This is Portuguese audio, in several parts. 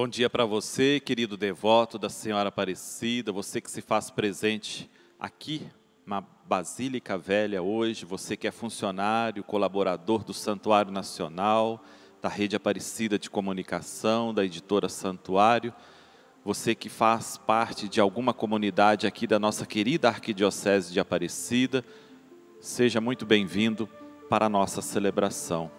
Bom dia para você, querido devoto da Senhora Aparecida, você que se faz presente aqui na Basílica Velha hoje, você que é funcionário, colaborador do Santuário Nacional, da Rede Aparecida de Comunicação, da editora Santuário, você que faz parte de alguma comunidade aqui da nossa querida Arquidiocese de Aparecida, seja muito bem-vindo para a nossa celebração.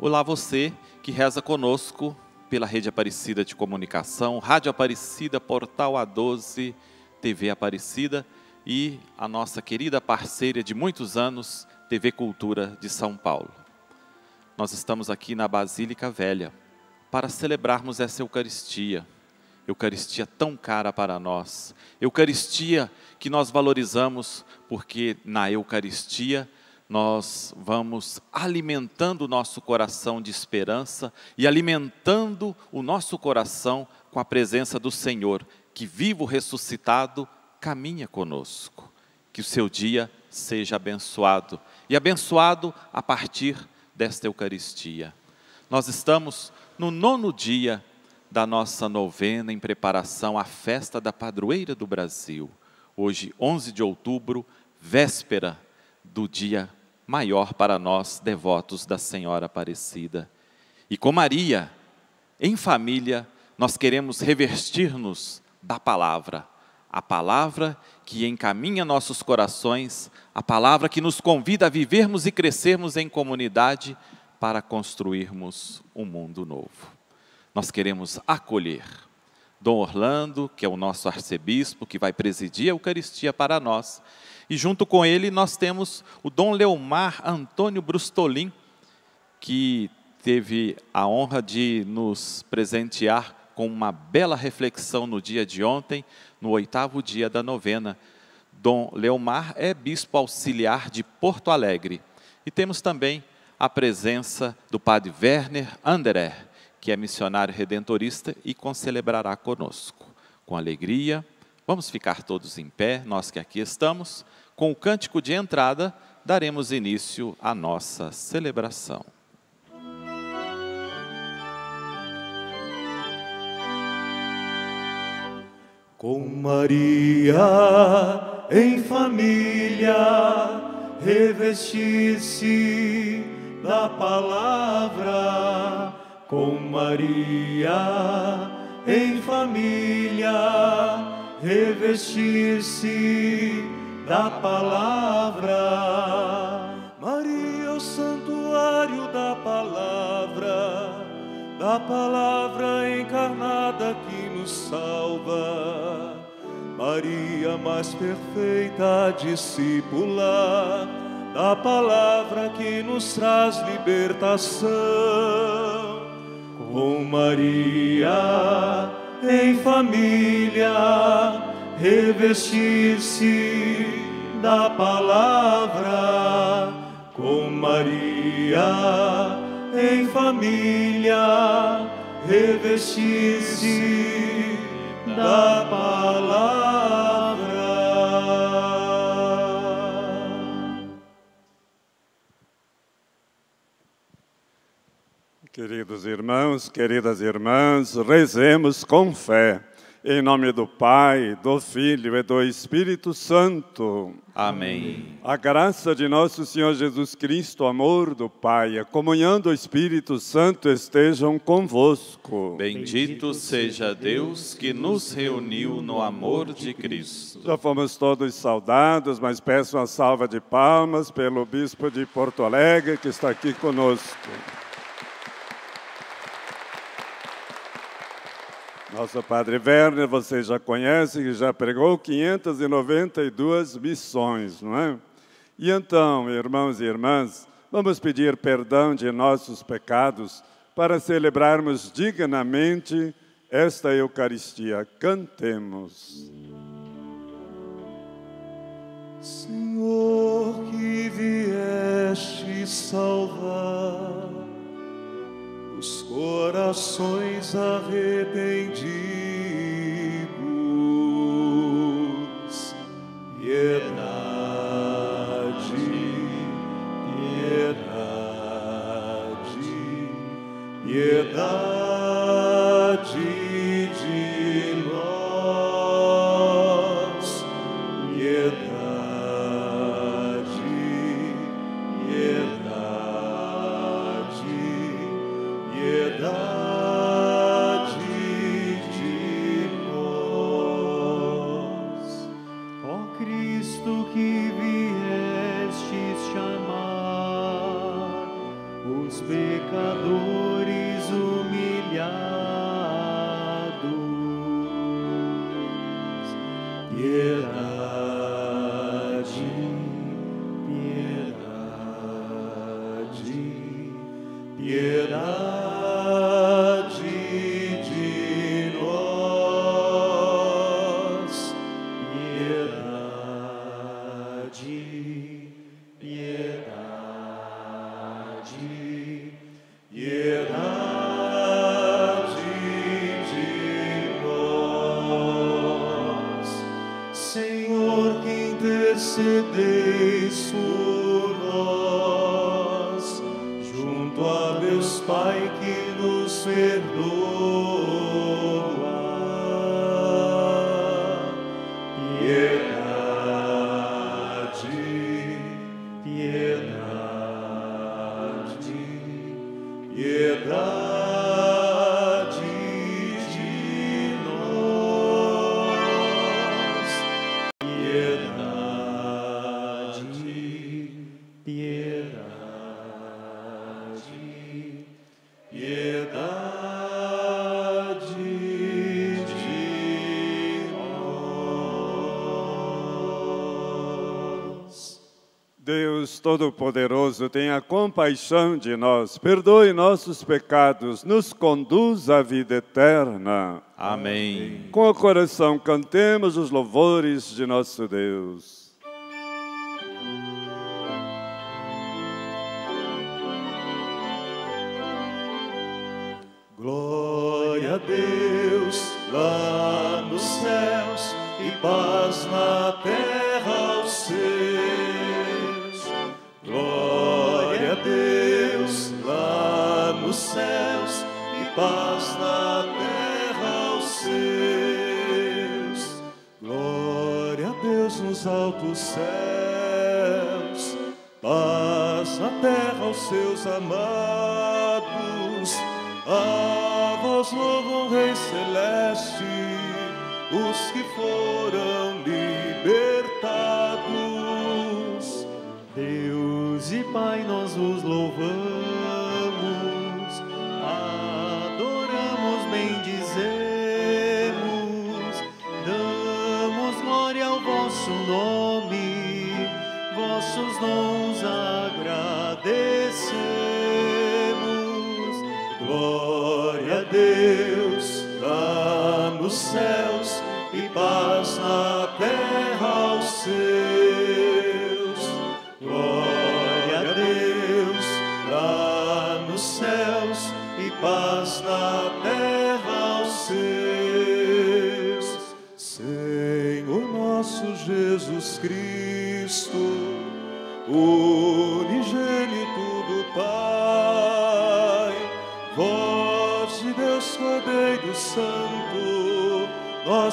Olá você que reza conosco pela Rede Aparecida de Comunicação, Rádio Aparecida, Portal A12, TV Aparecida e a nossa querida parceira de muitos anos, TV Cultura de São Paulo. Nós estamos aqui na Basílica Velha para celebrarmos essa Eucaristia, Eucaristia tão cara para nós, Eucaristia que nós valorizamos porque na Eucaristia nós vamos alimentando o nosso coração de esperança e alimentando o nosso coração com a presença do Senhor, que vivo ressuscitado caminha conosco. Que o seu dia seja abençoado e abençoado a partir desta Eucaristia. Nós estamos no nono dia da nossa novena em preparação à festa da padroeira do Brasil. Hoje, 11 de outubro, véspera do dia maior para nós, devotos da Senhora Aparecida. E com Maria, em família, nós queremos revestir-nos da palavra, a palavra que encaminha nossos corações, a palavra que nos convida a vivermos e crescermos em comunidade para construirmos um mundo novo. Nós queremos acolher Dom Orlando, que é o nosso arcebispo, que vai presidir a Eucaristia para nós, e junto com ele nós temos o Dom Leomar Antônio Brustolin, que teve a honra de nos presentear com uma bela reflexão no dia de ontem, no oitavo dia da novena. Dom Leomar é bispo auxiliar de Porto Alegre. E temos também a presença do padre Werner Anderer, que é missionário redentorista e concelebrará conosco. Com alegria, vamos ficar todos em pé, nós que aqui estamos. Com o cântico de entrada, daremos início à nossa celebração. Com Maria em família, revestir-se da palavra. Com Maria em família, revestir-se da palavra. Maria, o santuário da palavra, da palavra encarnada que nos salva. Maria, mais perfeita discípula da palavra que nos traz libertação. Com Maria em família, revestir-se da palavra. Com Maria em família, revestir-se da palavra. Queridos irmãos, queridas irmãs, rezemos com fé. Em nome do Pai, do Filho e do Espírito Santo. Amém. A graça de nosso Senhor Jesus Cristo, o amor do Pai, a comunhão do Espírito Santo estejam convosco. Bendito seja Deus que nos reuniu no amor de Cristo. Já fomos todos saudados, mas peço uma salva de palmas pelo Bispo de Porto Alegre que está aqui conosco. Nosso Padre Werner, vocês já conhecem, que já pregou 592 missões, não é? E então, irmãos e irmãs, vamos pedir perdão de nossos pecados para celebrarmos dignamente esta Eucaristia. Cantemos. Senhor, que vieste salvar os corações arrependidos. Piedade, piedade, piedade Todo-Poderoso, tenha compaixão de nós, perdoe nossos pecados, nos conduz à vida eterna. Amém. Com o coração cantemos os louvores de nosso Deus. Céus, paz na terra aos seus amados. A vós louvam, Rei Celeste, os que foram libertados. Deus e Pai, nós vos louvamos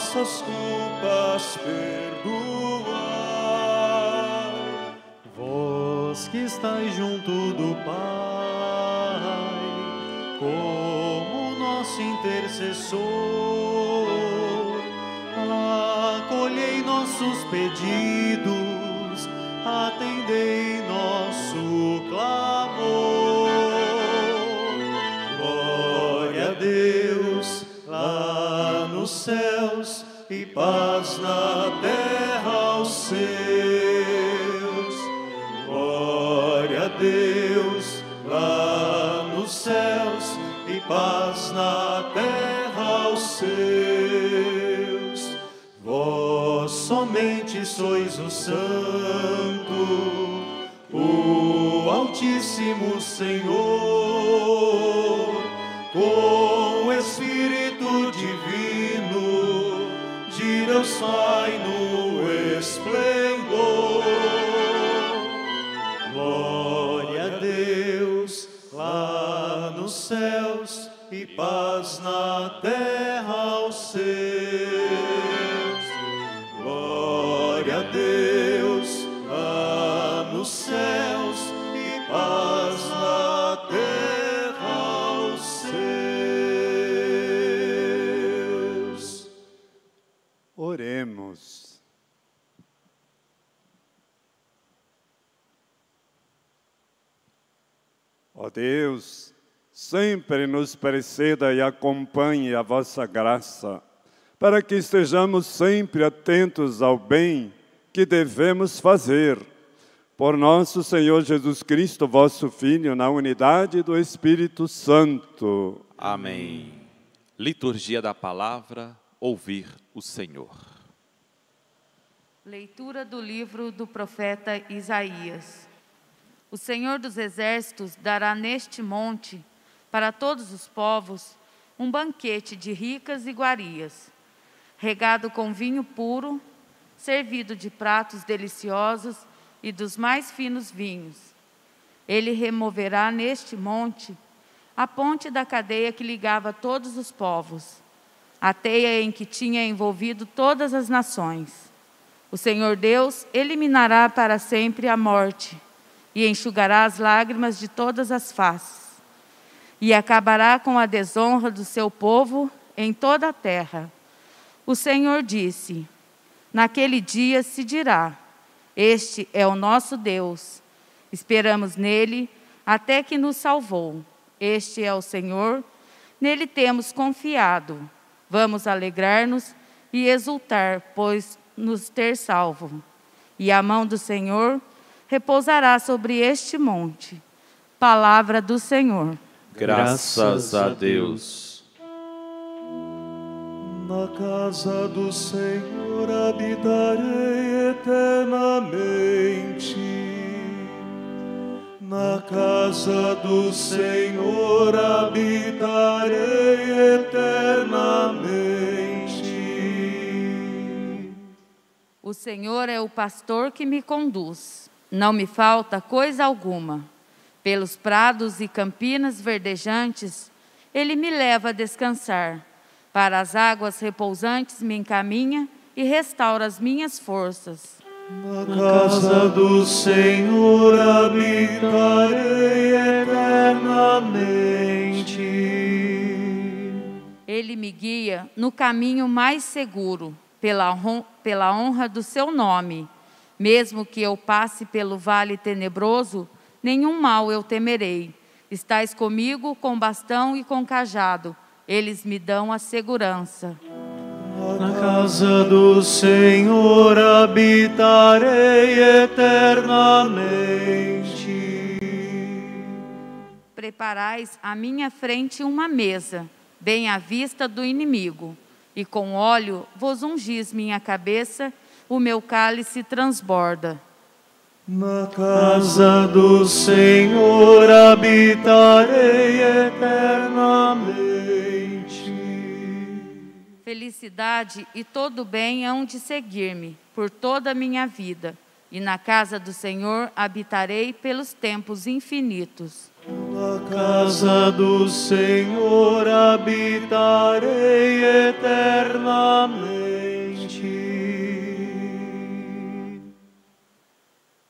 nossas culpas perdoai. Vós que estáis junto do Pai, como nosso intercessor, acolhei nossos pedidos atendei nosso clamor. Glória a Deus lá nos céus e paz na terra aos seus. Glória a Deus lá nos céus e paz na terra aos seus. Vós somente sois o santo o Altíssimo Senhor, Pai no esplendor. Glória a Deus lá nos céus e paz na terra Deus, sempre nos preceda e acompanhe a vossa graça, para que estejamos sempre atentos ao bem que devemos fazer. Por nosso Senhor Jesus Cristo, vosso Filho, na unidade do Espírito Santo. Amém. Liturgia da palavra, ouvir o Senhor. Leitura do livro do profeta Isaías. O Senhor dos Exércitos dará neste monte, para todos os povos, um banquete de ricas iguarias, regado com vinho puro, servido de pratos deliciosos e dos mais finos vinhos. Ele removerá neste monte a ponte da cadeia que ligava todos os povos, a teia em que tinha envolvido todas as nações. O Senhor Deus eliminará para sempre a morte e enxugará as lágrimas de todas as faces, e acabará com a desonra do seu povo em toda a terra. O Senhor disse: Naquele dia se dirá: Este é o nosso Deus. Esperamos nele até que nos salvou. Este é o Senhor, nele temos confiado. Vamos alegrar-nos e exultar, pois nos ter salvo. E a mão do Senhor repousará sobre este monte. Palavra do Senhor. Graças a Deus. Na casa do Senhor habitarei eternamente. Na casa do Senhor habitarei eternamente. O Senhor é o pastor que me conduz não me falta coisa alguma. Pelos prados e campinas verdejantes, ele me leva a descansar. Para as águas repousantes me encaminha e restaura as minhas forças. Na casa do Senhor habitarei eternamente. Ele me guia no caminho mais seguro, pela honra, pela honra do seu nome. Mesmo que eu passe pelo vale tenebroso, nenhum mal eu temerei. Estais comigo com bastão e com cajado, eles me dão a segurança. Na casa do Senhor habitarei eternamente. Preparais à minha frente uma mesa, bem à vista do inimigo, e com óleo vos ungis minha cabeça o meu cálice transborda. Na casa do Senhor habitarei eternamente. Felicidade e todo bem hão de seguir-me por toda a minha vida, e na casa do Senhor habitarei pelos tempos infinitos. Na casa do Senhor habitarei eternamente.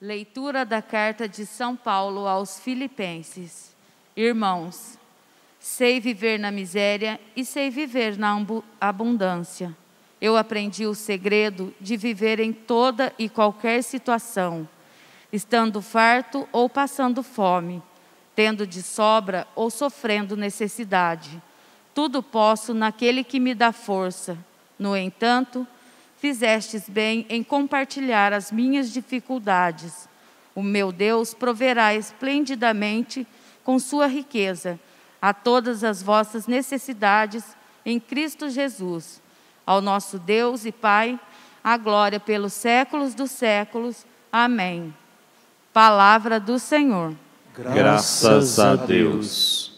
Leitura da carta de São Paulo aos Filipenses. Irmãos, sei viver na miséria e sei viver na abundância. Eu aprendi o segredo de viver em toda e qualquer situação, estando farto ou passando fome, tendo de sobra ou sofrendo necessidade. Tudo posso naquele que me dá força. No entanto, fizestes bem em compartilhar as minhas dificuldades. O meu Deus proverá esplendidamente com sua riqueza a todas as vossas necessidades em Cristo Jesus. Ao nosso Deus e Pai, a glória pelos séculos dos séculos. Amém. Palavra do Senhor. Graças a Deus.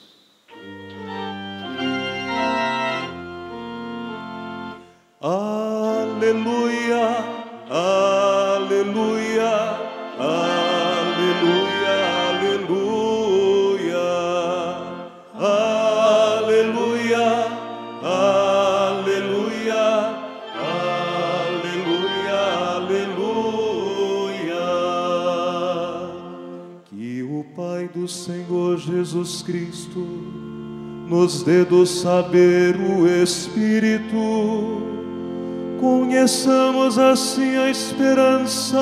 Jesus Cristo nos dê do saber o Espírito conheçamos assim a esperança,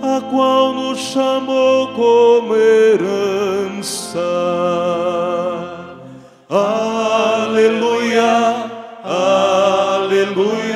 a qual nos chamou como herança. Aleluia, aleluia.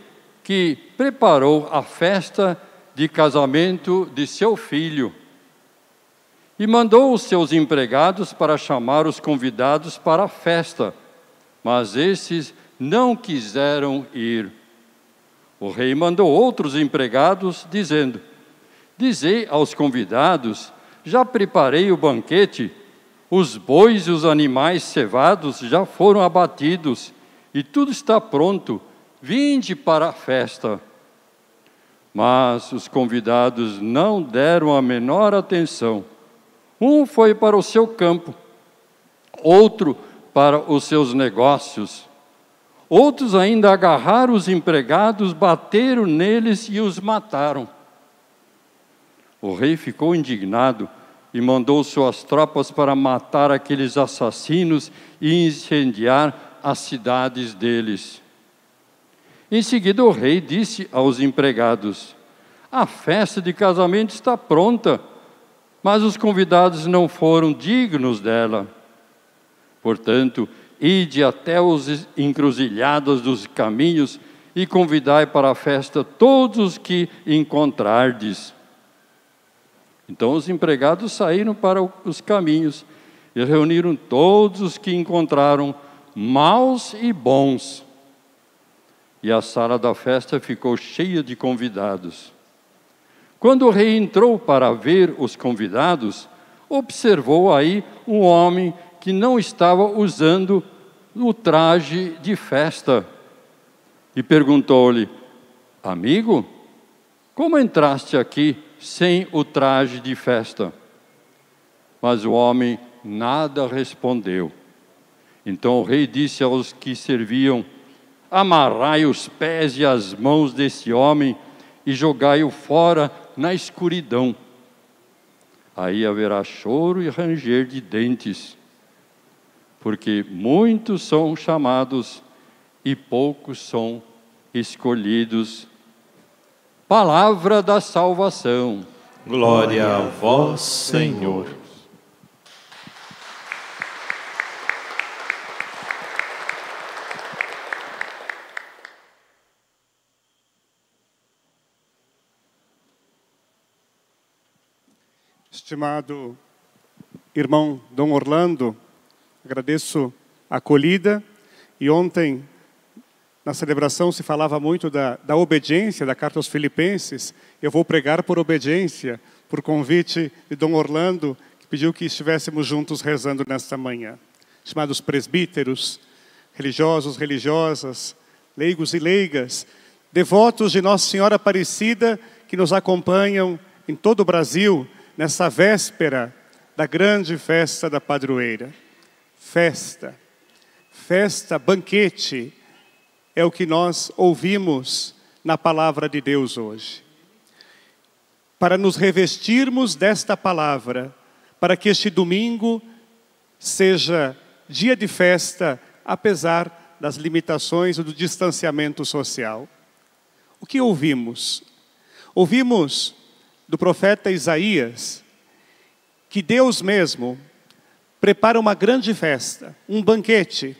que preparou a festa de casamento de seu filho e mandou os seus empregados para chamar os convidados para a festa, mas esses não quiseram ir. O rei mandou outros empregados, dizendo: Dizei aos convidados: Já preparei o banquete, os bois e os animais cevados já foram abatidos, e tudo está pronto Vinde para a festa. Mas os convidados não deram a menor atenção. Um foi para o seu campo, outro para os seus negócios. Outros ainda agarraram os empregados, bateram neles e os mataram. O rei ficou indignado e mandou suas tropas para matar aqueles assassinos e incendiar as cidades deles. Em seguida, o rei disse aos empregados: A festa de casamento está pronta, mas os convidados não foram dignos dela. Portanto, ide até os encruzilhados dos caminhos e convidai para a festa todos os que encontrardes. Então os empregados saíram para os caminhos e reuniram todos os que encontraram, maus e bons e a sala da festa ficou cheia de convidados. Quando o rei entrou para ver os convidados, observou aí um homem que não estava usando o traje de festa e perguntou-lhe: Amigo, como entraste aqui sem o traje de festa? Mas o homem nada respondeu. Então o rei disse aos que serviam: amarrai os pés e as mãos desse homem e jogai-o fora na escuridão. Aí haverá choro e ranger de dentes, porque muitos são chamados e poucos são escolhidos. Palavra da salvação. Glória a vós, Senhor. Estimado irmão Dom Orlando, agradeço a acolhida e ontem na celebração se falava muito da, da obediência da carta aos Filipenses. Eu vou pregar por obediência, por convite de Dom Orlando, que pediu que estivéssemos juntos rezando nesta manhã. Estimados presbíteros, religiosos, religiosas, leigos e leigas, devotos de Nossa Senhora Aparecida que nos acompanham em todo o Brasil, nessa véspera da grande festa da padroeira. Festa, festa, banquete, é o que nós ouvimos na palavra de Deus hoje. Para nos revestirmos desta palavra, para que este domingo seja dia de festa, apesar das limitações do distanciamento social. O que ouvimos? Ouvimos do profeta Isaías que Deus mesmo prepara uma grande festa, um banquete.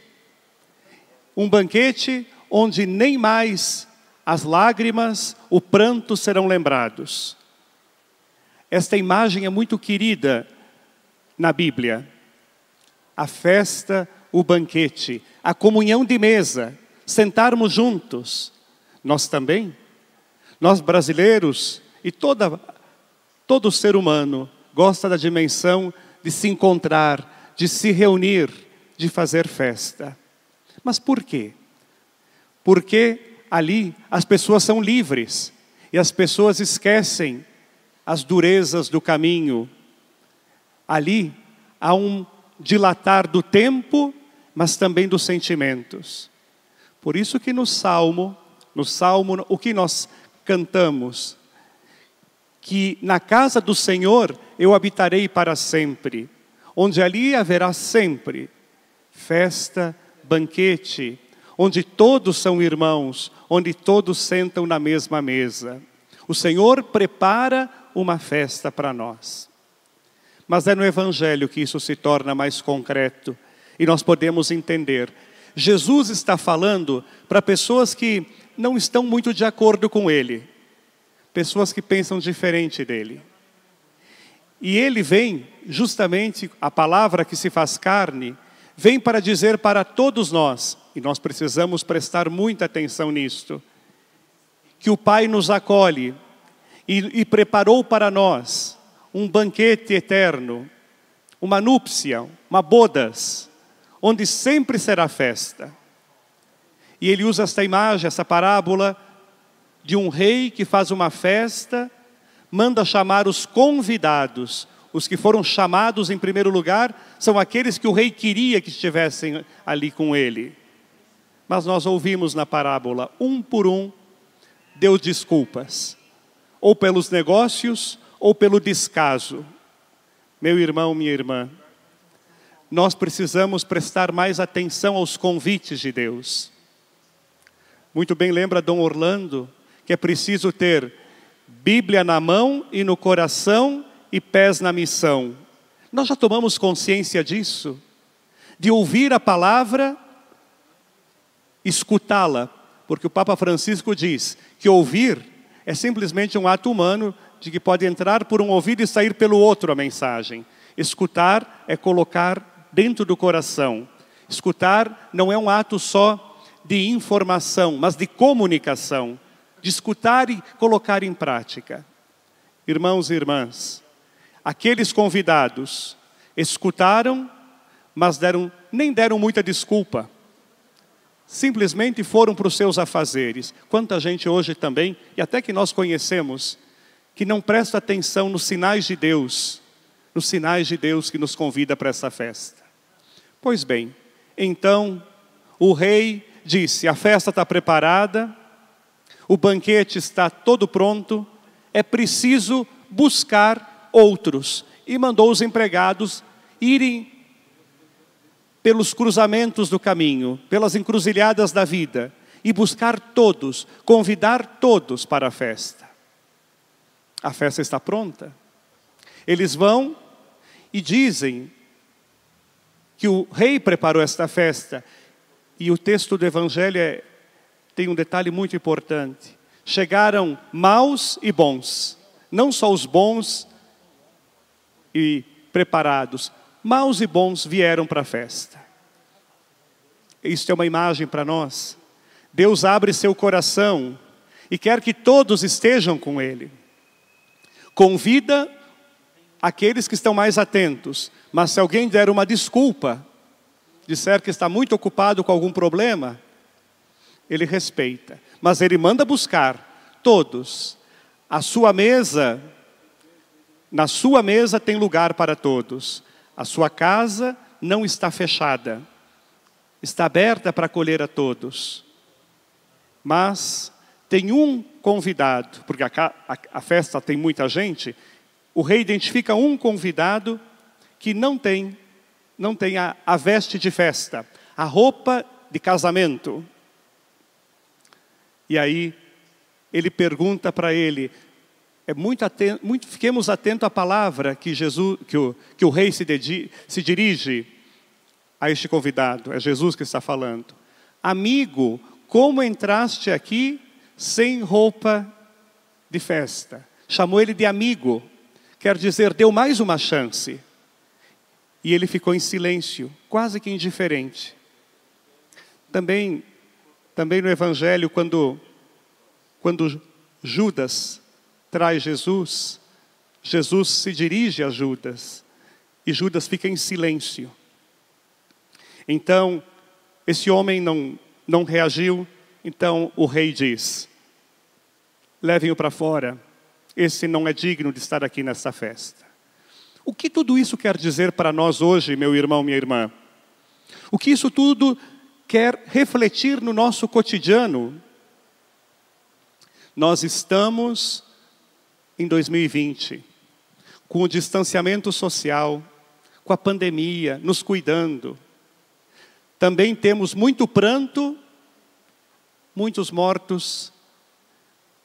Um banquete onde nem mais as lágrimas, o pranto serão lembrados. Esta imagem é muito querida na Bíblia. A festa, o banquete, a comunhão de mesa, sentarmos juntos. Nós também, nós brasileiros e toda Todo ser humano gosta da dimensão de se encontrar, de se reunir de fazer festa. Mas por quê? Porque ali as pessoas são livres e as pessoas esquecem as durezas do caminho. Ali há um dilatar do tempo, mas também dos sentimentos. Por isso que no salmo, no salmo, o que nós cantamos, que na casa do Senhor eu habitarei para sempre, onde ali haverá sempre festa, banquete, onde todos são irmãos, onde todos sentam na mesma mesa. O Senhor prepara uma festa para nós. Mas é no Evangelho que isso se torna mais concreto e nós podemos entender. Jesus está falando para pessoas que não estão muito de acordo com Ele, pessoas que pensam diferente dele. E ele vem, justamente, a palavra que se faz carne, vem para dizer para todos nós, e nós precisamos prestar muita atenção nisto, que o Pai nos acolhe e, e preparou para nós um banquete eterno, uma núpcia, uma bodas, onde sempre será festa. E ele usa esta imagem, essa parábola, de um rei que faz uma festa, manda chamar os convidados. Os que foram chamados em primeiro lugar são aqueles que o rei queria que estivessem ali com ele. Mas nós ouvimos na parábola, um por um, deu desculpas, ou pelos negócios, ou pelo descaso. Meu irmão, minha irmã, nós precisamos prestar mais atenção aos convites de Deus. Muito bem lembra Dom Orlando, que é preciso ter Bíblia na mão e no coração e pés na missão. Nós já tomamos consciência disso, de ouvir a palavra, escutá-la, porque o Papa Francisco diz que ouvir é simplesmente um ato humano de que pode entrar por um ouvido e sair pelo outro a mensagem. Escutar é colocar dentro do coração. Escutar não é um ato só de informação, mas de comunicação de escutar e colocar em prática. Irmãos e irmãs, aqueles convidados escutaram, mas deram, nem deram muita desculpa. Simplesmente foram para os seus afazeres. Quanta gente hoje também, e até que nós conhecemos, que não presta atenção nos sinais de Deus, nos sinais de Deus que nos convida para essa festa. Pois bem, então o rei disse: a festa está preparada, o banquete está todo pronto, é preciso buscar outros. E mandou os empregados irem pelos cruzamentos do caminho, pelas encruzilhadas da vida, e buscar todos, convidar todos para a festa. A festa está pronta. Eles vão e dizem que o rei preparou esta festa, e o texto do Evangelho é tem um detalhe muito importante. Chegaram maus e bons, não só os bons e preparados, maus e bons vieram para a festa. Isto é uma imagem para nós. Deus abre seu coração e quer que todos estejam com Ele. Convida aqueles que estão mais atentos, mas se alguém der uma desculpa, disser que está muito ocupado com algum problema, ele respeita, mas ele manda buscar todos. A sua mesa, na sua mesa tem lugar para todos. A sua casa não está fechada, está aberta para acolher a todos. Mas tem um convidado, porque a, a, a festa tem muita gente, o rei identifica um convidado que não tem, não tem a, a veste de festa, a roupa de casamento. E aí ele pergunta para ele, é muito atento, muito, fiquemos atentos à palavra que Jesus, que o, que o rei se, dedi, se dirige a este convidado. É Jesus que está falando. Amigo, como entraste aqui sem roupa de festa? Chamou ele de amigo, quer dizer, deu mais uma chance. E ele ficou em silêncio, quase que indiferente. Também também no Evangelho, quando, quando Judas traz Jesus, Jesus se dirige a Judas e Judas fica em silêncio. Então, esse homem não, não reagiu, então o rei diz: levem-o para fora, esse não é digno de estar aqui nesta festa. O que tudo isso quer dizer para nós hoje, meu irmão, minha irmã? O que isso tudo quer refletir no nosso cotidiano? Nós estamos em 2020, com o distanciamento social, com a pandemia, nos cuidando. Também temos muito pranto, muitos mortos,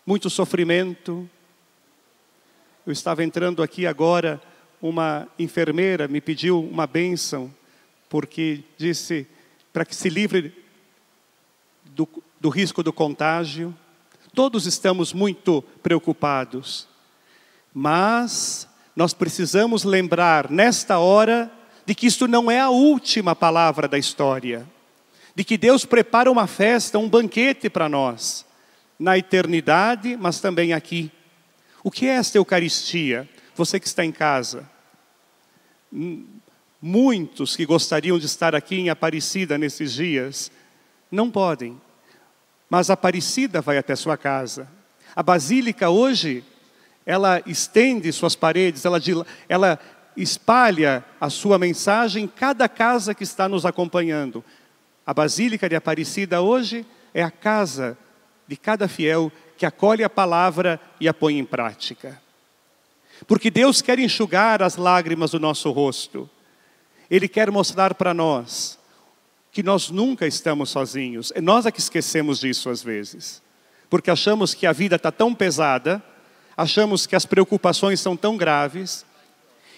muito sofrimento. Eu estava entrando aqui agora, uma enfermeira me pediu uma bênção, porque disse para que se livre do, do risco do contágio. Todos estamos muito preocupados, mas nós precisamos lembrar nesta hora de que isto não é a última palavra da história, de que Deus prepara uma festa, um banquete para nós, na eternidade, mas também aqui. O que é esta Eucaristia? Você que está em casa. Muitos que gostariam de estar aqui em Aparecida nesses dias, não podem. Mas Aparecida vai até sua casa. A Basílica hoje, ela estende suas paredes, ela, ela espalha a sua mensagem em cada casa que está nos acompanhando. A Basílica de Aparecida hoje é a casa de cada fiel que acolhe a palavra e a põe em prática. Porque Deus quer enxugar as lágrimas do nosso rosto. Ele quer mostrar para nós que nós nunca estamos sozinhos. É nós é que esquecemos disso às vezes. Porque achamos que a vida está tão pesada, achamos que as preocupações são tão graves,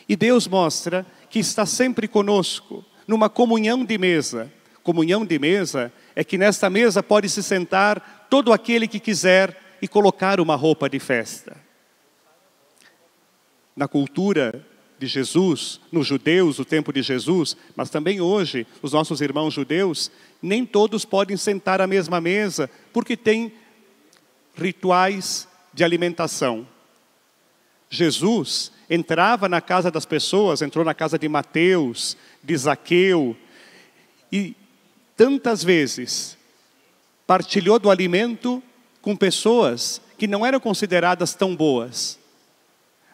e Deus mostra que está sempre conosco, numa comunhão de mesa. Comunhão de mesa é que nesta mesa pode se sentar todo aquele que quiser e colocar uma roupa de festa. Na cultura de Jesus, nos judeus, o tempo de Jesus, mas também hoje, os nossos irmãos judeus, nem todos podem sentar à mesma mesa, porque tem rituais de alimentação. Jesus entrava na casa das pessoas, entrou na casa de Mateus, de Zaqueu, e tantas vezes partilhou do alimento com pessoas que não eram consideradas tão boas.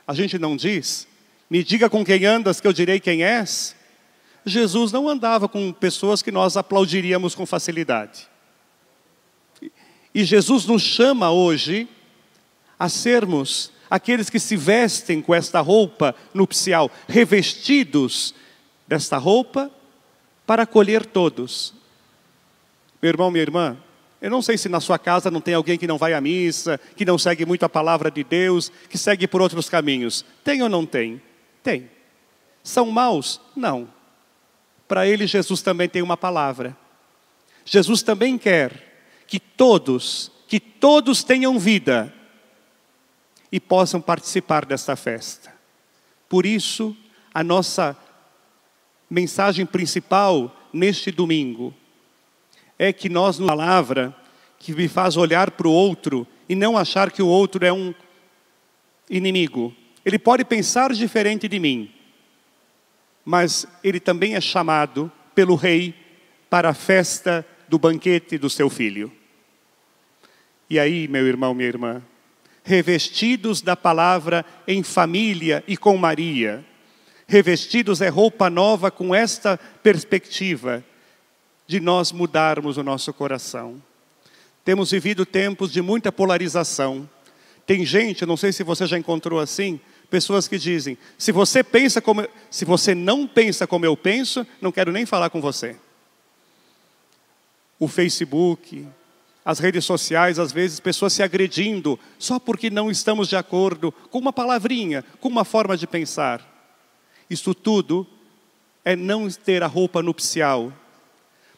A gente não diz me diga com quem andas, que eu direi quem és. Jesus não andava com pessoas que nós aplaudiríamos com facilidade. E Jesus nos chama hoje a sermos aqueles que se vestem com esta roupa nupcial, revestidos desta roupa, para acolher todos. Meu irmão, minha irmã, eu não sei se na sua casa não tem alguém que não vai à missa, que não segue muito a palavra de Deus, que segue por outros caminhos. Tem ou não tem? Tem. São maus? Não. Para ele, Jesus também tem uma palavra. Jesus também quer que todos, que todos tenham vida e possam participar desta festa. Por isso, a nossa mensagem principal neste domingo é que nós, na palavra, que me faz olhar para o outro e não achar que o outro é um inimigo, ele pode pensar diferente de mim, mas ele também é chamado pelo rei para a festa do banquete do seu filho. E aí, meu irmão, minha irmã, revestidos da palavra em família e com Maria, revestidos é roupa nova com esta perspectiva de nós mudarmos o nosso coração. Temos vivido tempos de muita polarização. Tem gente, não sei se você já encontrou assim, Pessoas que dizem: se você pensa como, se você não pensa como eu penso, não quero nem falar com você. O Facebook, as redes sociais, às vezes pessoas se agredindo só porque não estamos de acordo com uma palavrinha, com uma forma de pensar. Isso tudo é não ter a roupa nupcial,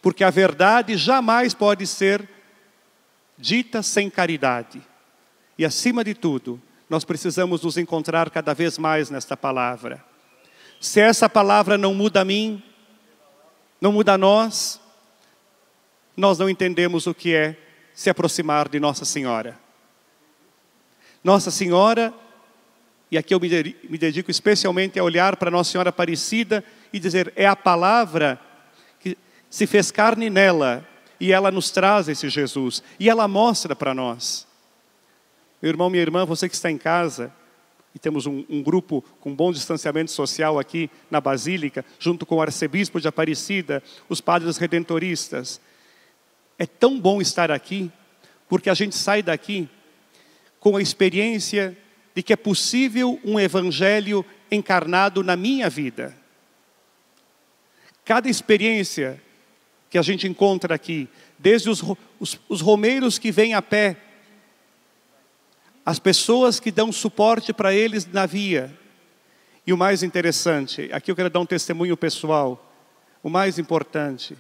porque a verdade jamais pode ser dita sem caridade. E acima de tudo, nós precisamos nos encontrar cada vez mais nesta palavra. Se essa palavra não muda a mim, não muda a nós, nós não entendemos o que é se aproximar de Nossa Senhora. Nossa Senhora, e aqui eu me dedico especialmente a olhar para Nossa Senhora Aparecida e dizer: é a palavra que se fez carne nela e ela nos traz esse Jesus e ela mostra para nós. Meu irmão, minha irmã, você que está em casa, e temos um, um, grupo com bom distanciamento social aqui na Basílica, junto com o arcebispo de Aparecida, os padres redentoristas. É tão bom estar aqui, porque a gente sai daqui com a experiência de que é possível um evangelho encarnado na minha vida. Cada experiência que a gente encontra aqui, desde os, os, os romeiros que vêm a pé, as pessoas que dão suporte para eles na via. E o mais interessante, aqui eu quero dar um testemunho pessoal, o mais importante,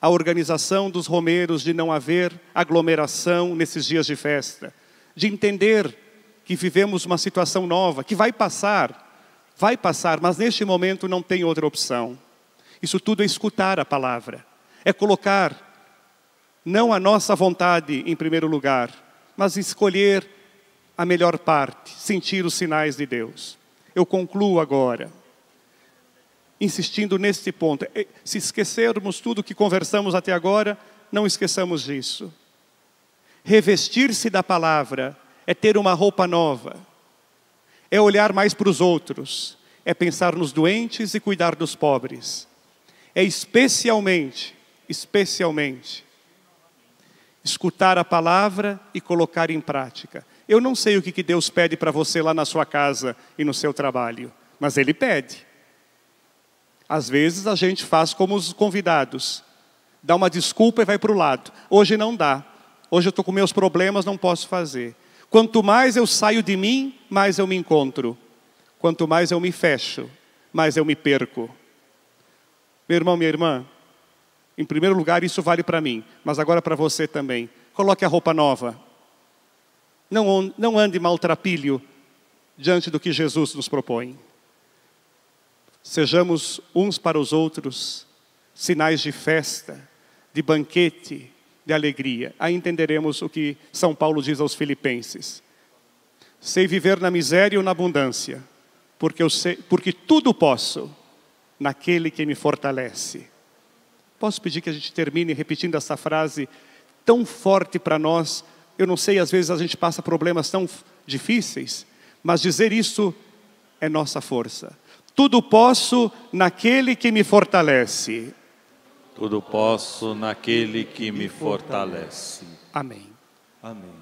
a organização dos romeiros de não haver aglomeração nesses dias de festa, de entender que vivemos uma situação nova, que vai passar, vai passar, mas neste momento não tem outra opção. Isso tudo é escutar a palavra, é colocar não a nossa vontade em primeiro lugar, mas escolher a melhor parte, sentir os sinais de Deus. Eu concluo agora, insistindo neste ponto. É, se esquecermos tudo que conversamos até agora, não esqueçamos disso. Revestir-se da palavra é ter uma roupa nova, é olhar mais para os outros, é pensar nos doentes e cuidar dos pobres é especialmente, especialmente, escutar a palavra e colocar em prática. Eu não sei o que Deus pede para você lá na sua casa e no seu trabalho, mas Ele pede. Às vezes a gente faz como os convidados, dá uma desculpa e vai para o lado. Hoje não dá. Hoje eu estou com meus problemas, não posso fazer. Quanto mais eu saio de mim, mais eu me encontro. Quanto mais eu me fecho, mais eu me perco. Meu irmão, minha irmã, em primeiro lugar, isso vale para mim, mas agora para você também. Coloque a roupa nova. Não, não ande maltrapilho diante do que Jesus nos propõe. Sejamos uns para os outros sinais de festa, de banquete, de alegria. Aí entenderemos o que São Paulo diz aos Filipenses. Sei viver na miséria ou na abundância, porque, eu sei, porque tudo posso naquele que me fortalece. Posso pedir que a gente termine repetindo essa frase tão forte para nós? Eu não sei, às vezes a gente passa problemas tão difíceis, mas dizer isso é nossa força. Tudo posso naquele que me fortalece. Tudo posso naquele que me fortalece. Amém. Amém.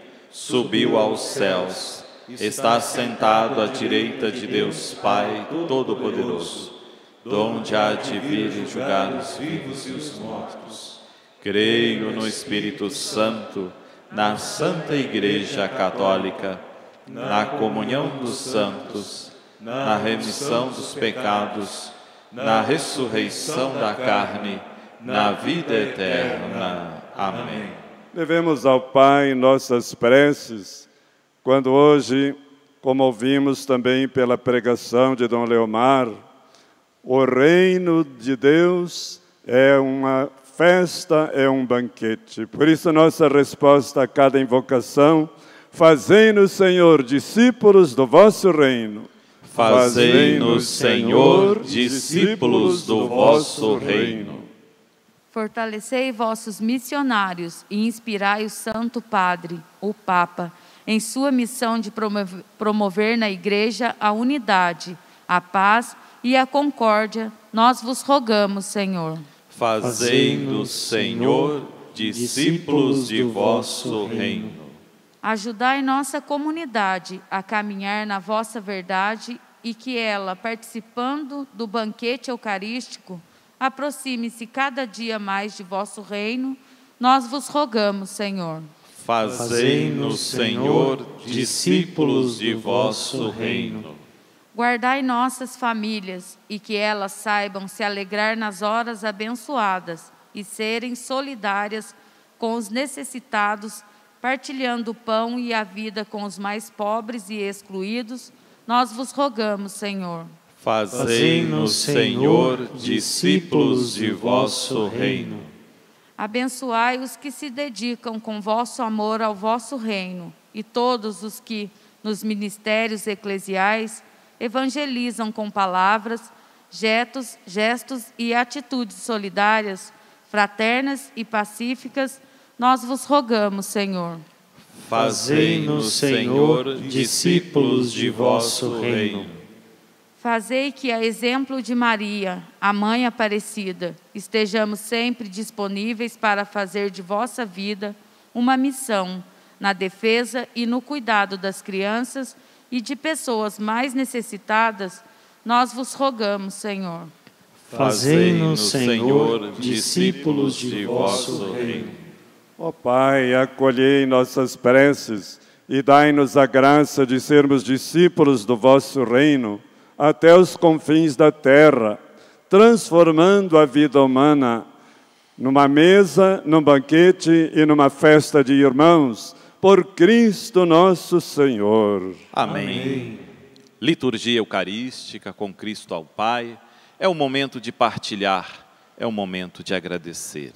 subiu aos céus, está sentado à direita de Deus Pai Todo-Poderoso, donde há de vir e julgar os vivos e os mortos. Creio no Espírito Santo, na Santa Igreja Católica, na comunhão dos santos, na remissão dos pecados, na ressurreição da carne, na vida eterna. Amém. Devemos ao Pai nossas preces, quando hoje, como ouvimos também pela pregação de Dom Leomar, o reino de Deus é uma festa, é um banquete. Por isso, nossa resposta a cada invocação, fazei-nos, Senhor, discípulos do vosso reino. Fazei-nos, Senhor, discípulos do vosso reino. Fortalecei vossos missionários e inspirai o Santo Padre, o Papa, em sua missão de promover na Igreja a unidade, a paz e a concórdia, nós vos rogamos, Senhor. Fazei-nos, Senhor, discípulos de vosso reino. Ajudai nossa comunidade a caminhar na vossa verdade e que ela, participando do banquete eucarístico, aproxime-se cada dia mais de vosso reino, nós vos rogamos, Senhor. Fazei-nos, Senhor, discípulos de vosso reino. Guardai nossas famílias e que elas saibam se alegrar nas horas abençoadas e serem solidárias com os necessitados, partilhando o pão e a vida com os mais pobres e excluídos, nós vos rogamos, Senhor. Fazei-nos, Senhor, discípulos de vosso reino. Abençoai os que se dedicam com vosso amor ao vosso reino e todos os que, nos ministérios eclesiais, evangelizam com palavras, gestos, gestos e atitudes solidárias, fraternas e pacíficas, nós vos rogamos, Senhor. Fazei-nos, Senhor, discípulos de vosso reino. Fazei que, a exemplo de Maria, a Mãe Aparecida, estejamos sempre disponíveis para fazer de vossa vida uma missão na defesa e no cuidado das crianças e de pessoas mais necessitadas, nós vos rogamos, Senhor. Fazei-nos, Senhor, discípulos de vosso reino. Ó oh, Pai, acolhei nossas preces e dai-nos a graça de sermos discípulos do vosso reino até os confins da terra, transformando a vida humana numa mesa, num banquete e numa festa de irmãos, por Cristo nosso Senhor. Amém. Amém. Liturgia Eucarística com Cristo ao Pai é o momento de partilhar, é o momento de agradecer.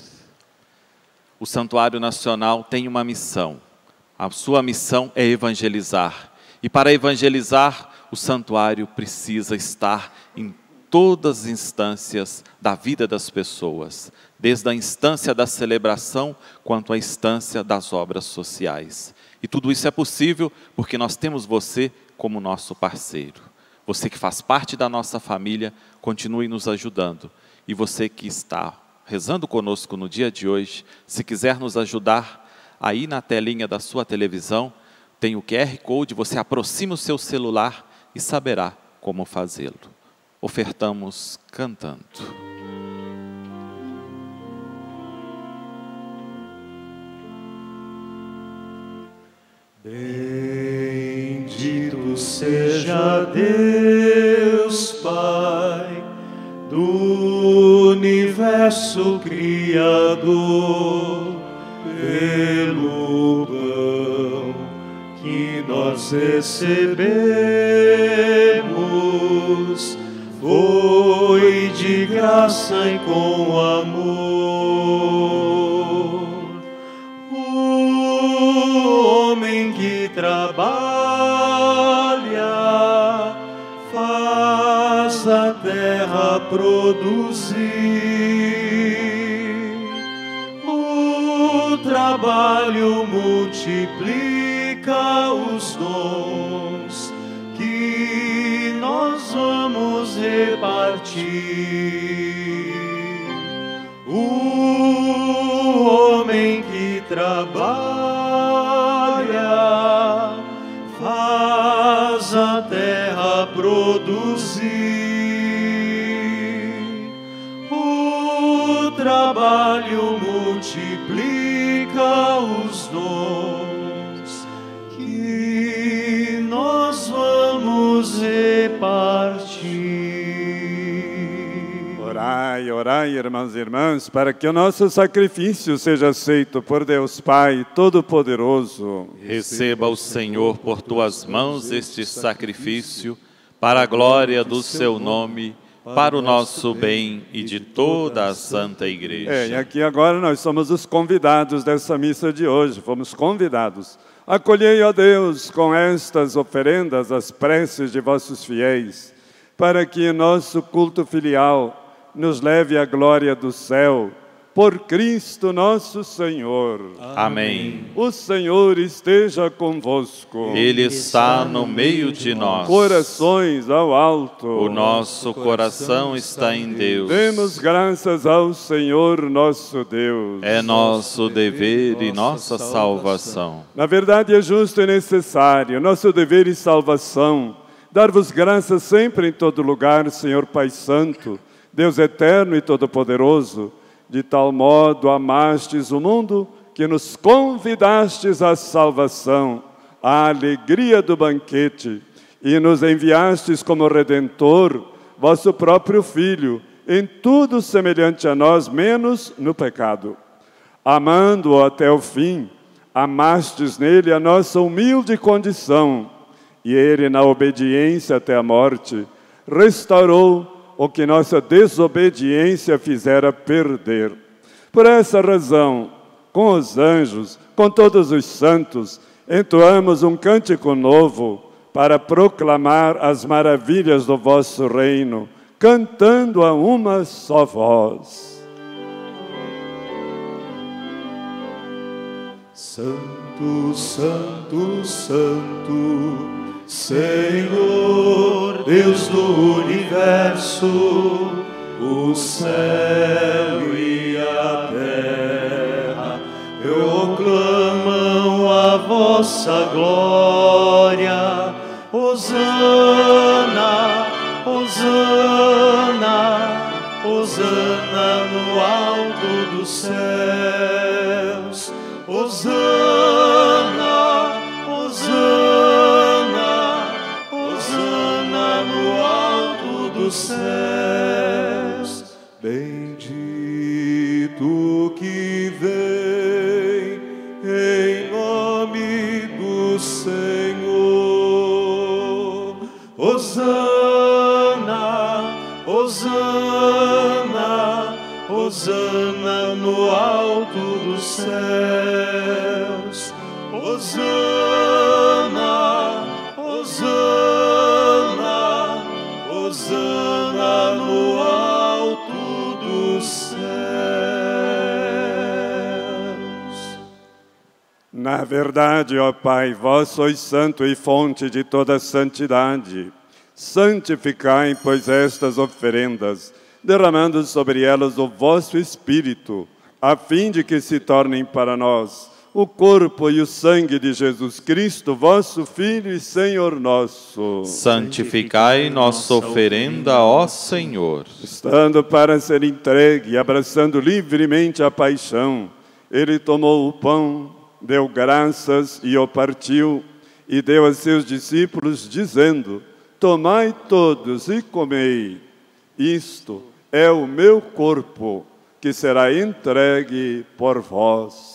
O Santuário Nacional tem uma missão. A sua missão é evangelizar. E para evangelizar, o santuário precisa estar em todas as instâncias da vida das pessoas, desde a instância da celebração quanto à instância das obras sociais. E tudo isso é possível porque nós temos você como nosso parceiro. Você que faz parte da nossa família, continue nos ajudando. E você que está rezando conosco no dia de hoje, se quiser nos ajudar, aí na telinha da sua televisão tem o QR Code, você aproxima o seu celular e saberá como fazê-lo. Ofertamos cantando. Bendito seja Deus Pai do universo criador pelo nós recebemos foi de graça e com amor. trabalha, faz a terra produzir. Trabalho multiplica os dons que nós vamos repartir. O homem que trabalha repartir. Orai, orai, irmãos e irmãs, para que o nosso sacrifício seja aceito por Deus Pai Todo-Poderoso. Receba o Senhor por tuas mãos este sacrifício para a glória do seu nome, para o nosso bem e de toda a Santa Igreja. É, e aqui agora nós somos os convidados dessa missa de hoje, fomos convidados. Acolhei, ó Deus, com estas oferendas as preces de vossos fiéis, para que nosso culto filial nos leve à glória do céu, por Cristo nosso Senhor. Amém. O Senhor esteja convosco. Ele está no meio de nós. Corações ao alto. O nosso coração está em Deus. Demos graças ao Senhor nosso Deus. É nosso dever e nossa salvação. Na verdade, é justo e necessário, nosso dever e salvação, dar-vos graças sempre em todo lugar, Senhor Pai Santo, Deus eterno e todo-poderoso de tal modo amastes o mundo que nos convidastes à salvação, à alegria do banquete, e nos enviastes como redentor, vosso próprio Filho, em tudo semelhante a nós, menos no pecado. Amando-o até o fim, amastes nele a nossa humilde condição, e ele, na obediência até a morte, restaurou o que nossa desobediência fizera perder. Por essa razão, com os anjos, com todos os santos, entoamos um cântico novo para proclamar as maravilhas do vosso reino, cantando a uma só voz. Santo, Santo, Santo Senhor, Deus do universo, o céu e a terra proclamam a vossa glória. Hosana, Hosana, Hosana no alto dos céus. Hosana, no alto dos céus. Hosana, Hosana. Hosana no alto dos céus. Na verdade, ó Pai, vós sois santo e fonte de toda santidade. Santificai, pois, estas oferendas, derramando sobre elas o vosso Espírito, a fim de que se tornem para nós o corpo e o sangue de Jesus Cristo, vosso Filho e Senhor nosso. Santificai nossa oferenda, ó Senhor. Estando para ser entregue e abraçando livremente a paixão, ele tomou o pão, deu graças e o partiu, e deu a seus discípulos, dizendo: Tomai todos e comei. Isto é o meu corpo, que será entregue por vós.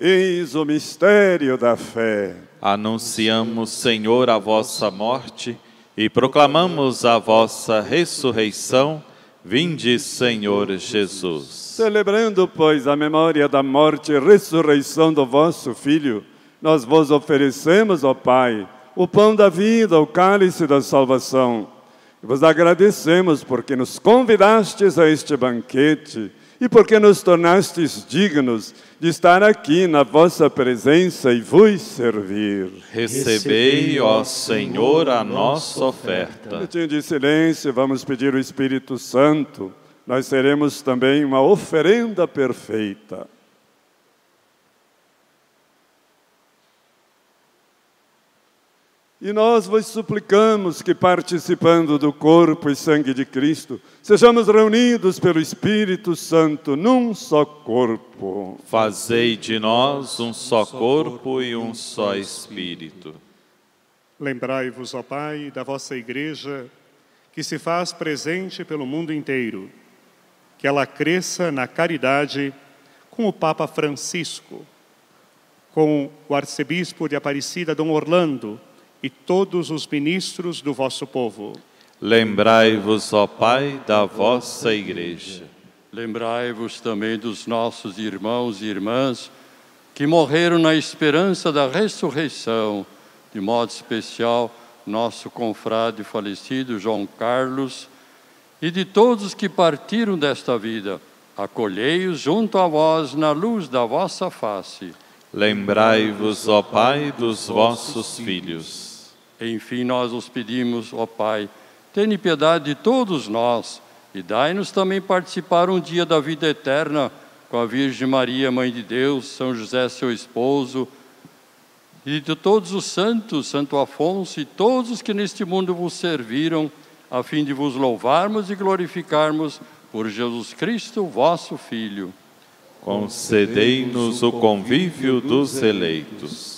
Eis o mistério da fé. Anunciamos, Senhor, a vossa morte e proclamamos a vossa ressurreição. Vinde, Senhor Jesus. Celebrando, pois, a memória da morte e ressurreição do vosso Filho, nós vos oferecemos, ó Pai, o pão da vida, o cálice da salvação. E vos agradecemos porque nos convidastes a este banquete e porque nos tornastes dignos de estar aqui na vossa presença e vos servir. Recebei, ó Senhor, a nossa oferta. Um minutinho de silêncio, vamos pedir o Espírito Santo nós seremos também uma oferenda perfeita. E nós vos suplicamos que, participando do corpo e sangue de Cristo, sejamos reunidos pelo Espírito Santo num só corpo. Fazei de nós um só corpo e um só Espírito. Lembrai-vos, ó Pai, da vossa Igreja, que se faz presente pelo mundo inteiro, que ela cresça na caridade com o Papa Francisco, com o arcebispo de Aparecida, Dom Orlando, e todos os ministros do vosso povo. Lembrai-vos, ó Pai, da vossa Igreja. Lembrai-vos também dos nossos irmãos e irmãs que morreram na esperança da ressurreição, de modo especial, nosso confrade falecido João Carlos, e de todos que partiram desta vida. Acolhei-os junto a vós na luz da vossa face. Lembrai-vos, ó Pai, dos vossos filhos. Enfim, nós os pedimos, ó Pai, tenha piedade de todos nós e dai-nos também participar um dia da vida eterna com a Virgem Maria, Mãe de Deus, São José, seu esposo, e de todos os santos, Santo Afonso e todos os que neste mundo vos serviram, a fim de vos louvarmos e glorificarmos por Jesus Cristo, vosso Filho. Concedei-nos o convívio dos eleitos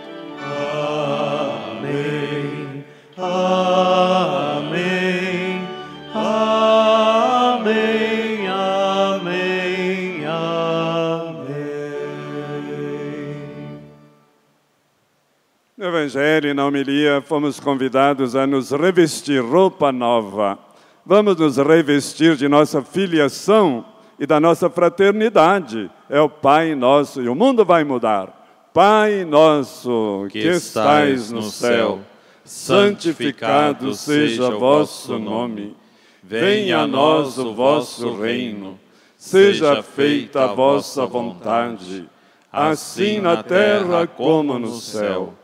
Evangelho e na homilia fomos convidados a nos revestir roupa nova. Vamos nos revestir de nossa filiação e da nossa fraternidade. É o Pai nosso e o mundo vai mudar. Pai nosso que, estais no céu, santificado seja o vosso nome. Venha a nós o vosso reino. Seja feita a vossa vontade, assim na terra como no céu.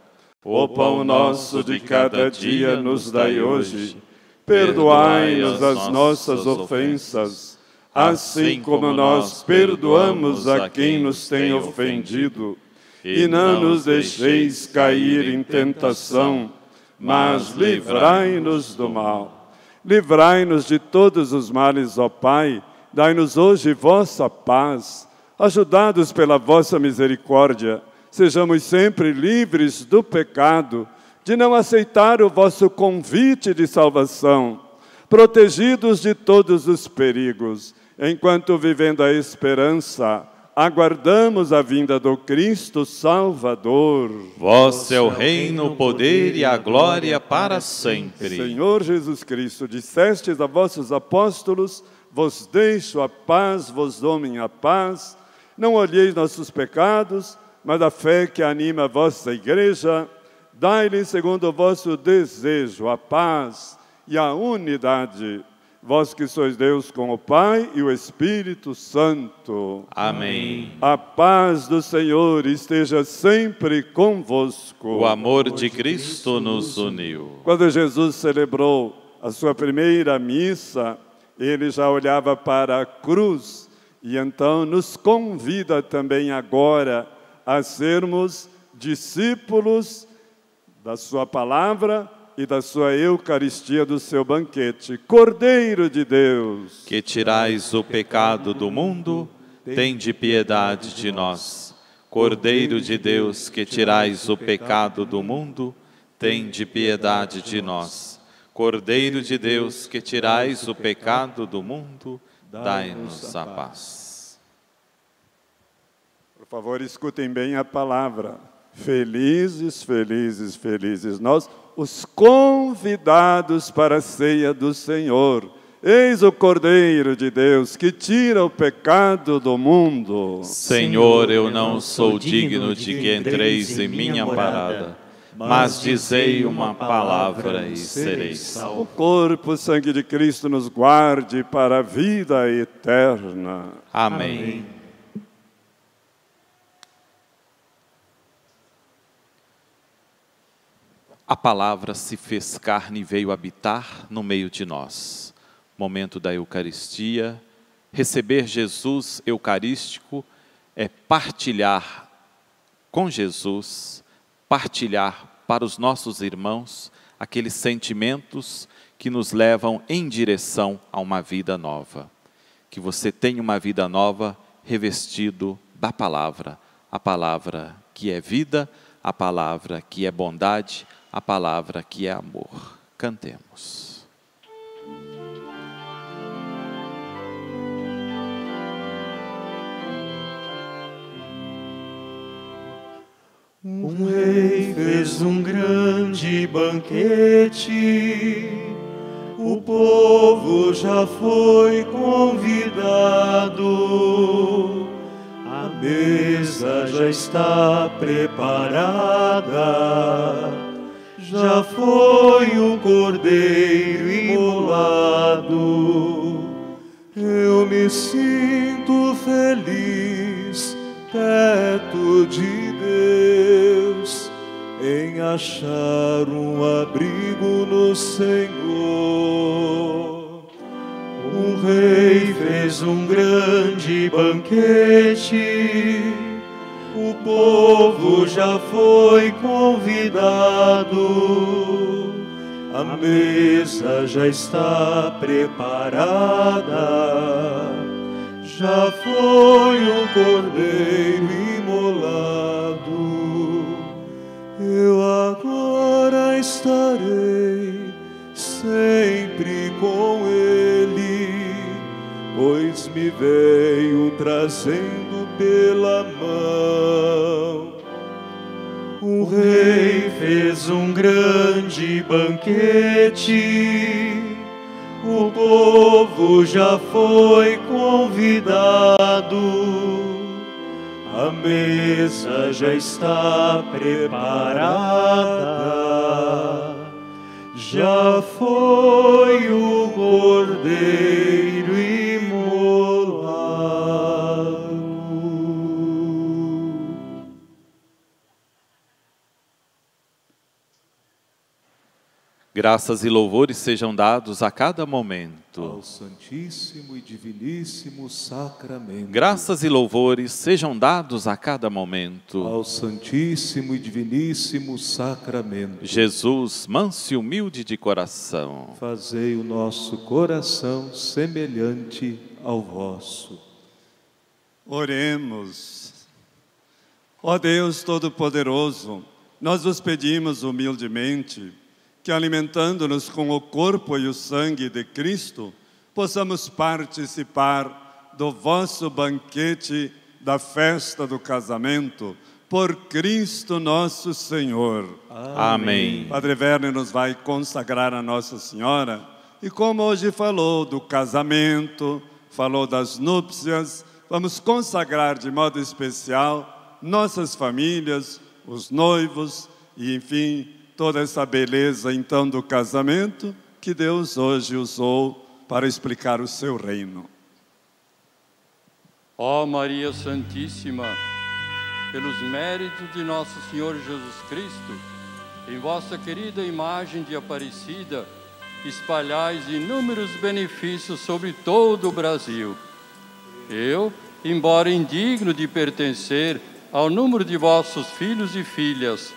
O pão nosso de cada dia nos dai hoje. Perdoai-nos as nossas ofensas, assim como nós perdoamos a quem nos tem ofendido. E não nos deixeis cair em tentação, mas livrai-nos do mal. Livrai-nos de todos os males, ó Pai. Dai-nos hoje vossa paz. Ajudados pela vossa misericórdia, sejamos sempre livres do pecado, de não aceitar o vosso convite de salvação, protegidos de todos os perigos, enquanto vivendo a esperança, aguardamos a vinda do Cristo Salvador. Vosso é o reino, o poder e a glória para sempre. Senhor Jesus Cristo, dissestes a vossos apóstolos: Vos deixo a paz, vos dou minha paz. Não olheis nossos pecados, mas a fé que anima a vossa igreja. Dai-lhe, segundo o vosso desejo, a paz e a unidade. Vós que sois Deus com o Pai e o Espírito Santo. Amém. A paz do Senhor esteja sempre convosco. O amor de Cristo nos uniu. Quando Jesus celebrou a sua primeira missa, ele já olhava para a cruz e então nos convida também agora a sermos discípulos da sua palavra e da sua Eucaristia do seu banquete. Cordeiro de Deus, Que tirais o pecado do mundo, tende piedade de nós. Cordeiro de Deus, que tirais o pecado do mundo, tende piedade de nós. Cordeiro de Deus, que tirais o pecado do mundo, dai-nos a paz. Por favor, escutem bem a palavra. Felizes, felizes, felizes nós, os convidados para a ceia do Senhor. Eis o Cordeiro de Deus que tira o pecado do mundo. Senhor, eu não sou digno de que entreis em minha morada, mas dizei uma palavra e sereis O salvos. corpo e sangue de Cristo nos guarde para a vida eterna. Amém. A palavra se fez carne e veio habitar no meio de nós. Momento da Eucaristia. Receber Jesus Eucarístico é partilhar com Jesus, partilhar para os nossos irmãos aqueles sentimentos que nos levam em direção a uma vida nova. Que você tenha uma vida nova revestido da palavra, a palavra que é vida, a palavra que é bondade, a palavra que é amor. Cantemos. Um rei fez um grande banquete, o povo já foi convidado, a mesa já está preparada, já foi o cordeiro imolado. Eu me sinto feliz perto de Deus em achar um abrigo no Senhor. O rei fez um grande banquete, o povo já foi convidado. A mesa já está preparada, já foi o cordeiro imolado. Eu agora estarei sempre com ele, pois me veio trazendo pela mão. O rei fez um grande banquete, o povo já foi convidado, a mesa já está preparada, já foi o cordeiro Graças e louvores sejam dados a cada momento. Ao Santíssimo e Diviníssimo Sacramento. Graças e louvores sejam dados a cada momento. Ao Santíssimo e Diviníssimo Sacramento. Jesus, manso e humilde de coração. Fazei o nosso coração semelhante ao vosso. Oremos. Ó Deus Todo-Poderoso, nós vos pedimos humildemente que, alimentando-nos com o corpo e o sangue de Cristo, possamos participar do vosso banquete da festa do casamento, por Cristo nosso Senhor. Amém. Padre Werner nos vai consagrar a Nossa Senhora e como hoje falou do casamento, falou das núpcias, vamos consagrar de modo especial nossas famílias, os noivos e enfim toda essa beleza então do casamento que Deus hoje usou para explicar o seu reino. Ó Maria Santíssima, pelos méritos de nosso Senhor Jesus Cristo, em vossa querida imagem de Aparecida, espalhais inúmeros benefícios sobre todo o Brasil. Eu, embora indigno de pertencer ao número de vossos filhos e filhas,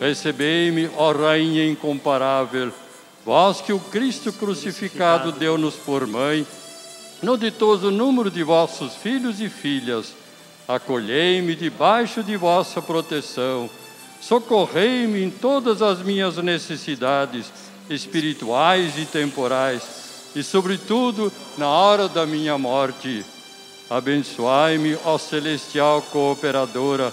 Recebei-me, ó Rainha incomparável, vós que o Cristo crucificado deu-nos por mãe, no ditoso número de vossos filhos e filhas, acolhei-me debaixo de vossa proteção, socorrei-me em todas as minhas necessidades espirituais e temporais, e, sobretudo, na hora da minha morte. Abençoai-me, ó celestial cooperadora,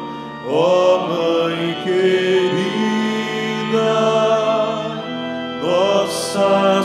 ó Mãe querida, Nossa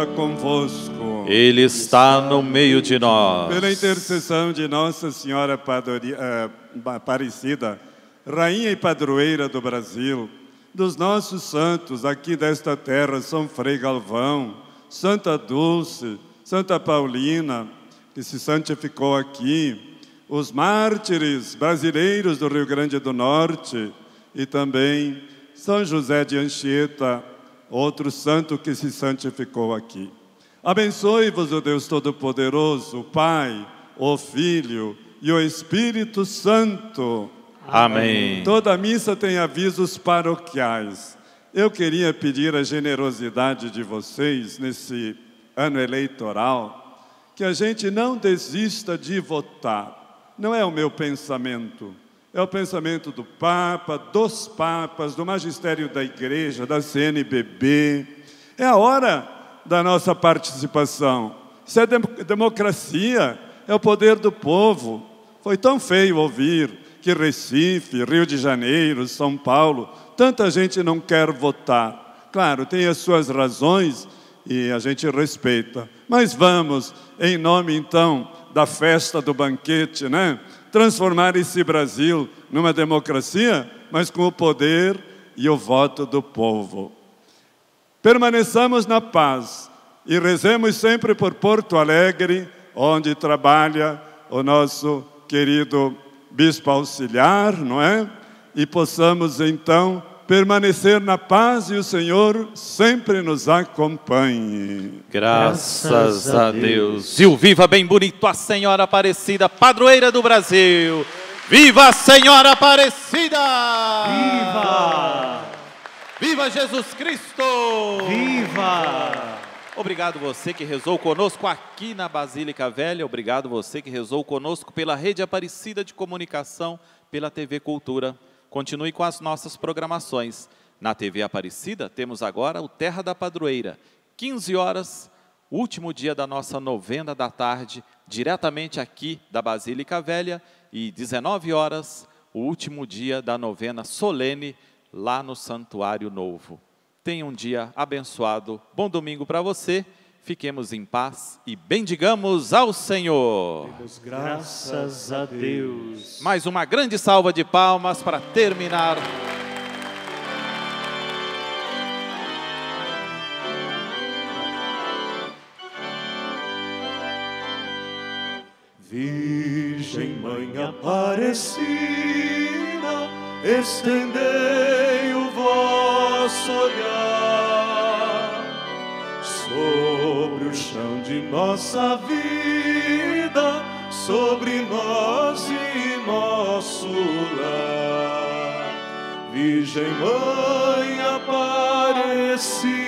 esteja convosco. Ele está no meio de nós. Pela intercessão de Nossa Senhora eh, Aparecida, Rainha e Padroeira do Brasil, dos nossos santos aqui desta terra, São Frei Galvão, Santa Dulce, Santa Paulina, que se santificou aqui, os mártires brasileiros do Rio Grande do Norte e também São José de Anchieta, outro santo que se santificou aqui. Abençoe-vos o Deus Todo-Poderoso, o Pai, o Filho e o Espírito Santo. Amém. Toda missa tem avisos paroquiais. Eu queria pedir a generosidade de vocês nesse ano eleitoral, que a gente não desista de votar. Não é o meu pensamento, é o pensamento do Papa, dos Papas, do magistério da Igreja, da CNBB. É a hora da nossa participação. Isso é dem- democracia, é o poder do povo. Foi tão feio ouvir que Recife, Rio de Janeiro, São Paulo, tanta gente não quer votar. Claro, tem as suas razões e a gente respeita. Mas vamos, em nome então da festa do banquete, né? Transformar esse Brasil numa democracia, mas com o poder e o voto do povo. Permaneçamos na paz e rezemos sempre por Porto Alegre, onde trabalha o nosso querido bispo auxiliar, não é? E possamos então permanecer na paz e o Senhor sempre nos acompanhe. Graças a Deus. E o viva bem bonito a Senhora Aparecida, padroeira do Brasil. Viva a Senhora Aparecida! Viva! Viva Jesus Cristo! Viva! Obrigado você que rezou conosco aqui na Basílica Velha. Obrigado você que rezou conosco pela Rede Aparecida de Comunicação, pela TV Cultura. Continue com as nossas programações. Na TV Aparecida temos agora o Terra da Padroeira. 15 horas, último dia da nossa novena da tarde, diretamente aqui da Basílica Velha. E 19 horas, o último dia da novena solene lá no Santuário Novo. Tenha um dia abençoado. Bom domingo para você. Fiquemos em paz e bendigamos ao Senhor. Graças a Deus. Mais uma grande salva de palmas para terminar. Virgem Mãe Aparecida, estendei o vosso olhar sobre o chão de nossa vida, sobre nós e nosso lar. Virgem Mãe Aparecida,